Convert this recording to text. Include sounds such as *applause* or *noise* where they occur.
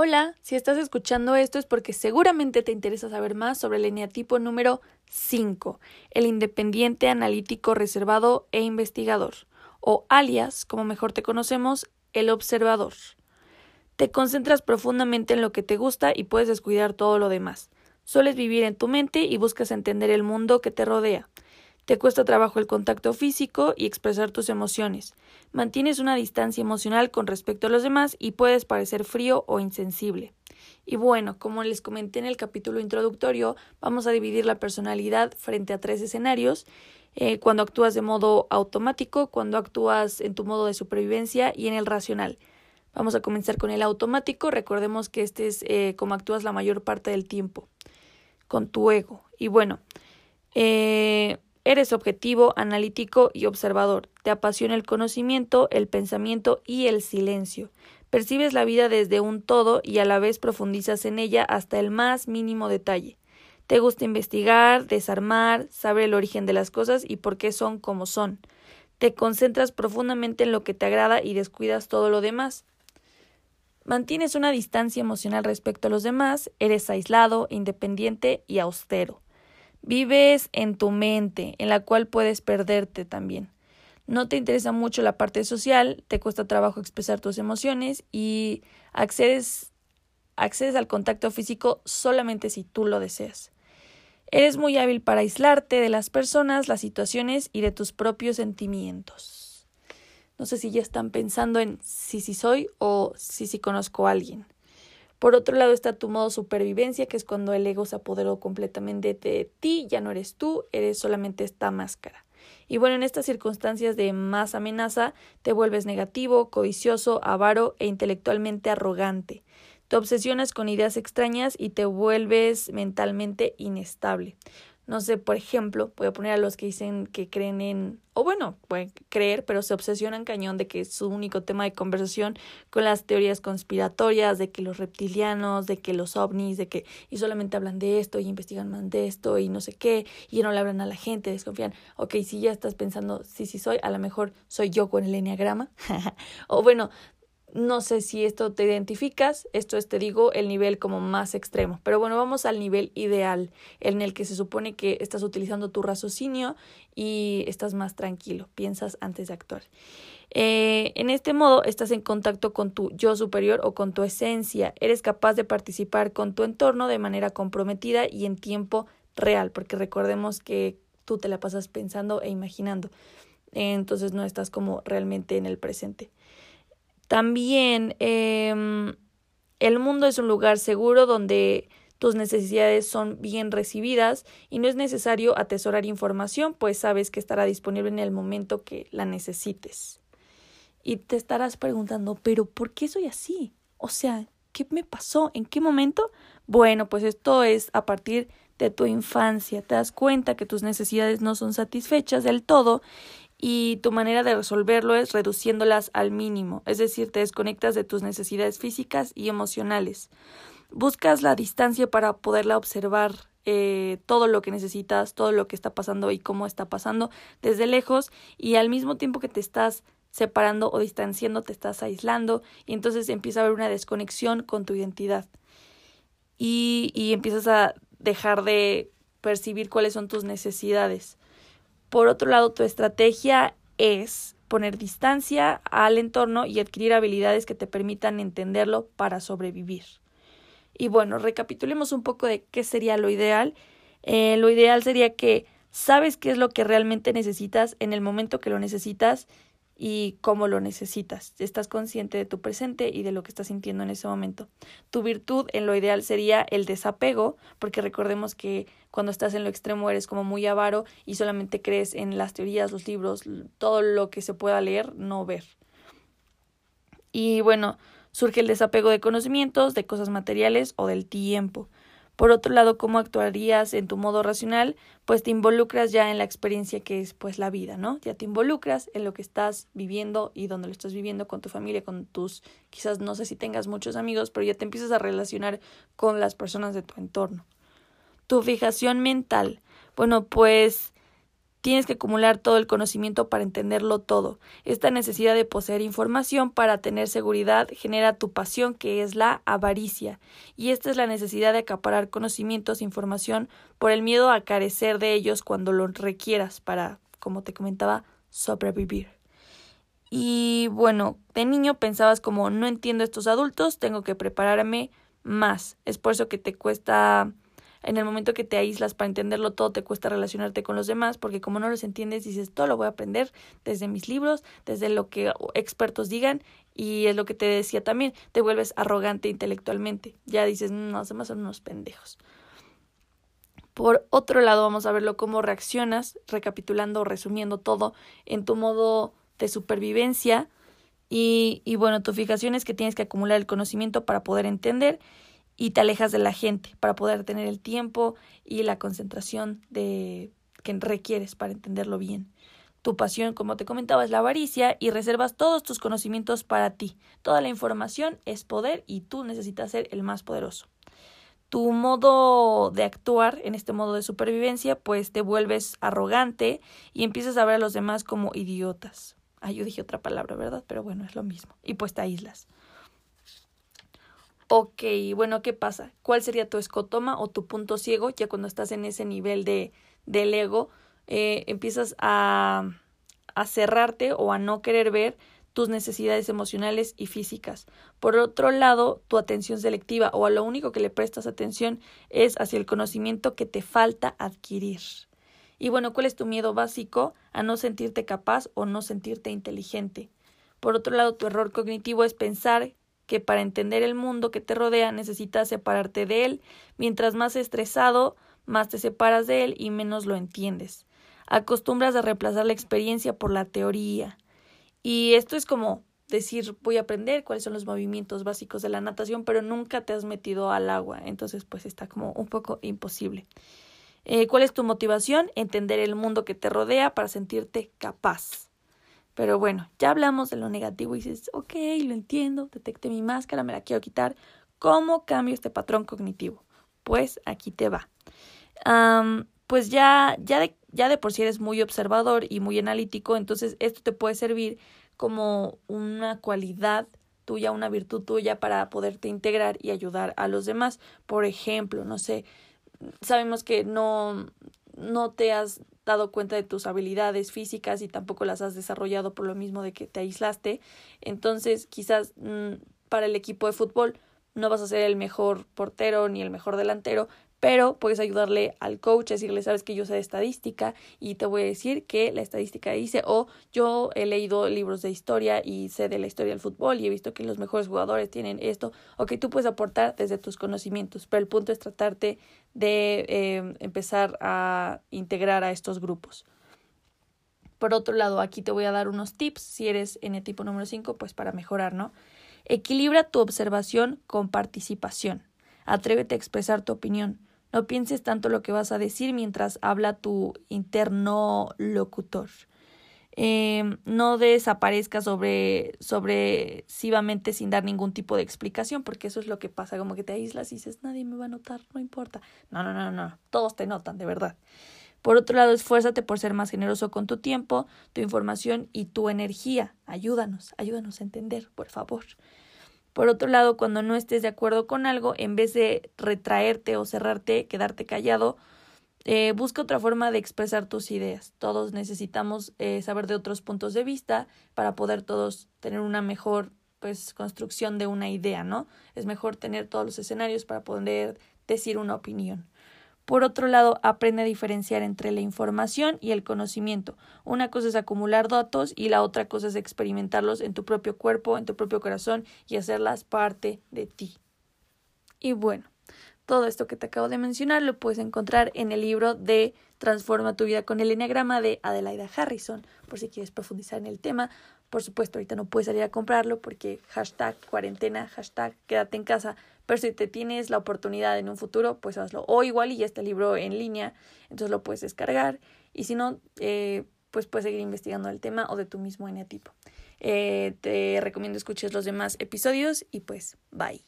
Hola, si estás escuchando esto es porque seguramente te interesa saber más sobre el eneatipo número 5, el independiente, analítico, reservado e investigador, o alias, como mejor te conocemos, el observador. Te concentras profundamente en lo que te gusta y puedes descuidar todo lo demás. Sueles vivir en tu mente y buscas entender el mundo que te rodea. Te cuesta trabajo el contacto físico y expresar tus emociones. Mantienes una distancia emocional con respecto a los demás y puedes parecer frío o insensible. Y bueno, como les comenté en el capítulo introductorio, vamos a dividir la personalidad frente a tres escenarios. Eh, cuando actúas de modo automático, cuando actúas en tu modo de supervivencia y en el racional. Vamos a comenzar con el automático. Recordemos que este es eh, como actúas la mayor parte del tiempo, con tu ego. Y bueno, eh, Eres objetivo, analítico y observador. Te apasiona el conocimiento, el pensamiento y el silencio. Percibes la vida desde un todo y a la vez profundizas en ella hasta el más mínimo detalle. Te gusta investigar, desarmar, saber el origen de las cosas y por qué son como son. Te concentras profundamente en lo que te agrada y descuidas todo lo demás. Mantienes una distancia emocional respecto a los demás, eres aislado, independiente y austero. Vives en tu mente, en la cual puedes perderte también. No te interesa mucho la parte social, te cuesta trabajo expresar tus emociones y accedes, accedes al contacto físico solamente si tú lo deseas. Eres muy hábil para aislarte de las personas, las situaciones y de tus propios sentimientos. No sé si ya están pensando en si sí soy o si sí conozco a alguien. Por otro lado está tu modo supervivencia, que es cuando el ego se apoderó completamente de ti, ya no eres tú, eres solamente esta máscara. Y bueno, en estas circunstancias de más amenaza, te vuelves negativo, codicioso, avaro e intelectualmente arrogante. Te obsesionas con ideas extrañas y te vuelves mentalmente inestable. No sé, por ejemplo, voy a poner a los que dicen que creen en, o bueno, pueden creer, pero se obsesionan cañón de que es su único tema de conversación con las teorías conspiratorias, de que los reptilianos, de que los ovnis, de que, y solamente hablan de esto y investigan más de esto y no sé qué, y no le hablan a la gente, desconfían. Ok, si ya estás pensando, sí, sí soy, a lo mejor soy yo con el enneagrama. *laughs* o bueno, no sé si esto te identificas, esto es, te digo, el nivel como más extremo. Pero bueno, vamos al nivel ideal, en el que se supone que estás utilizando tu raciocinio y estás más tranquilo, piensas antes de actuar. Eh, en este modo estás en contacto con tu yo superior o con tu esencia, eres capaz de participar con tu entorno de manera comprometida y en tiempo real, porque recordemos que tú te la pasas pensando e imaginando, entonces no estás como realmente en el presente. También em, el mundo es un lugar seguro donde tus necesidades son bien recibidas y no es necesario atesorar información, pues sabes que estará disponible en el momento que la necesites. Y te estarás preguntando, pero ¿por qué soy así? O sea, ¿qué me pasó? ¿En qué momento? Bueno, pues esto es a partir de tu infancia. Te das cuenta que tus necesidades no son satisfechas del todo y tu manera de resolverlo es reduciéndolas al mínimo, es decir, te desconectas de tus necesidades físicas y emocionales. Buscas la distancia para poderla observar eh, todo lo que necesitas, todo lo que está pasando y cómo está pasando desde lejos y al mismo tiempo que te estás separando o distanciando, te estás aislando y entonces empieza a haber una desconexión con tu identidad y, y empiezas a dejar de percibir cuáles son tus necesidades. Por otro lado, tu estrategia es poner distancia al entorno y adquirir habilidades que te permitan entenderlo para sobrevivir. Y bueno, recapitulemos un poco de qué sería lo ideal. Eh, lo ideal sería que sabes qué es lo que realmente necesitas en el momento que lo necesitas y cómo lo necesitas. Estás consciente de tu presente y de lo que estás sintiendo en ese momento. Tu virtud en lo ideal sería el desapego, porque recordemos que cuando estás en lo extremo eres como muy avaro y solamente crees en las teorías, los libros, todo lo que se pueda leer, no ver. Y bueno, surge el desapego de conocimientos, de cosas materiales o del tiempo. Por otro lado, ¿cómo actuarías en tu modo racional? Pues te involucras ya en la experiencia que es pues la vida, ¿no? Ya te involucras en lo que estás viviendo y donde lo estás viviendo con tu familia, con tus, quizás no sé si tengas muchos amigos, pero ya te empiezas a relacionar con las personas de tu entorno. Tu fijación mental. Bueno, pues Tienes que acumular todo el conocimiento para entenderlo todo. Esta necesidad de poseer información para tener seguridad genera tu pasión, que es la avaricia. Y esta es la necesidad de acaparar conocimientos e información por el miedo a carecer de ellos cuando lo requieras para, como te comentaba, sobrevivir. Y bueno, de niño pensabas como no entiendo a estos adultos, tengo que prepararme más. Es por eso que te cuesta en el momento que te aíslas para entenderlo todo, te cuesta relacionarte con los demás, porque como no los entiendes, dices, todo lo voy a aprender desde mis libros, desde lo que expertos digan, y es lo que te decía también, te vuelves arrogante intelectualmente. Ya dices, no, los demás son unos pendejos. Por otro lado, vamos a verlo cómo reaccionas, recapitulando resumiendo todo en tu modo de supervivencia. Y, y bueno, tu fijación es que tienes que acumular el conocimiento para poder entender y te alejas de la gente para poder tener el tiempo y la concentración de que requieres para entenderlo bien. Tu pasión, como te comentaba, es la avaricia y reservas todos tus conocimientos para ti. Toda la información es poder y tú necesitas ser el más poderoso. Tu modo de actuar en este modo de supervivencia, pues te vuelves arrogante y empiezas a ver a los demás como idiotas. Ah, yo dije otra palabra, ¿verdad? Pero bueno, es lo mismo. Y pues te aíslas. Ok, bueno, ¿qué pasa? ¿Cuál sería tu escotoma o tu punto ciego? Ya cuando estás en ese nivel de, del ego, eh, empiezas a, a cerrarte o a no querer ver tus necesidades emocionales y físicas. Por otro lado, tu atención selectiva o a lo único que le prestas atención es hacia el conocimiento que te falta adquirir. Y bueno, ¿cuál es tu miedo básico? A no sentirte capaz o no sentirte inteligente. Por otro lado, tu error cognitivo es pensar que para entender el mundo que te rodea necesitas separarte de él. Mientras más estresado, más te separas de él y menos lo entiendes. Acostumbras a reemplazar la experiencia por la teoría. Y esto es como decir voy a aprender cuáles son los movimientos básicos de la natación, pero nunca te has metido al agua. Entonces, pues está como un poco imposible. Eh, ¿Cuál es tu motivación? Entender el mundo que te rodea para sentirte capaz. Pero bueno, ya hablamos de lo negativo y dices, ok, lo entiendo, detecté mi máscara, me la quiero quitar. ¿Cómo cambio este patrón cognitivo? Pues aquí te va. pues ya, ya, de, ya de por sí eres muy observador y muy analítico, entonces esto te puede servir como una cualidad tuya, una virtud tuya para poderte integrar y ayudar a los demás. Por ejemplo, no sé, sabemos que no, no te has dado cuenta de tus habilidades físicas y tampoco las has desarrollado por lo mismo de que te aislaste. Entonces, quizás mm, para el equipo de fútbol no vas a ser el mejor portero ni el mejor delantero, pero puedes ayudarle al coach, decirle, sabes que yo sé de estadística y te voy a decir que la estadística dice, o yo he leído libros de historia y sé de la historia del fútbol y he visto que los mejores jugadores tienen esto, o que tú puedes aportar desde tus conocimientos, pero el punto es tratarte de eh, empezar a integrar a estos grupos. Por otro lado, aquí te voy a dar unos tips, si eres en el tipo número 5, pues para mejorar, ¿no? Equilibra tu observación con participación. Atrévete a expresar tu opinión. No pienses tanto lo que vas a decir mientras habla tu interno locutor. Eh, no desaparezca sobre, sobresivamente sin dar ningún tipo de explicación, porque eso es lo que pasa, como que te aíslas y dices, nadie me va a notar, no importa. No, no, no, no, todos te notan, de verdad. Por otro lado, esfuérzate por ser más generoso con tu tiempo, tu información y tu energía. Ayúdanos, ayúdanos a entender, por favor. Por otro lado, cuando no estés de acuerdo con algo, en vez de retraerte o cerrarte, quedarte callado, eh, busca otra forma de expresar tus ideas. Todos necesitamos eh, saber de otros puntos de vista para poder todos tener una mejor pues construcción de una idea, ¿no? Es mejor tener todos los escenarios para poder decir una opinión. Por otro lado, aprende a diferenciar entre la información y el conocimiento. Una cosa es acumular datos y la otra cosa es experimentarlos en tu propio cuerpo, en tu propio corazón y hacerlas parte de ti. Y bueno, todo esto que te acabo de mencionar lo puedes encontrar en el libro de Transforma tu vida con el Enneagrama de Adelaida Harrison, por si quieres profundizar en el tema. Por supuesto, ahorita no puedes salir a comprarlo porque hashtag cuarentena, hashtag quédate en casa, pero si te tienes la oportunidad en un futuro, pues hazlo. O igual y ya está el libro en línea, entonces lo puedes descargar. Y si no, eh, pues puedes seguir investigando el tema o de tu mismo eneatipo. Eh, te recomiendo escuches los demás episodios y pues bye.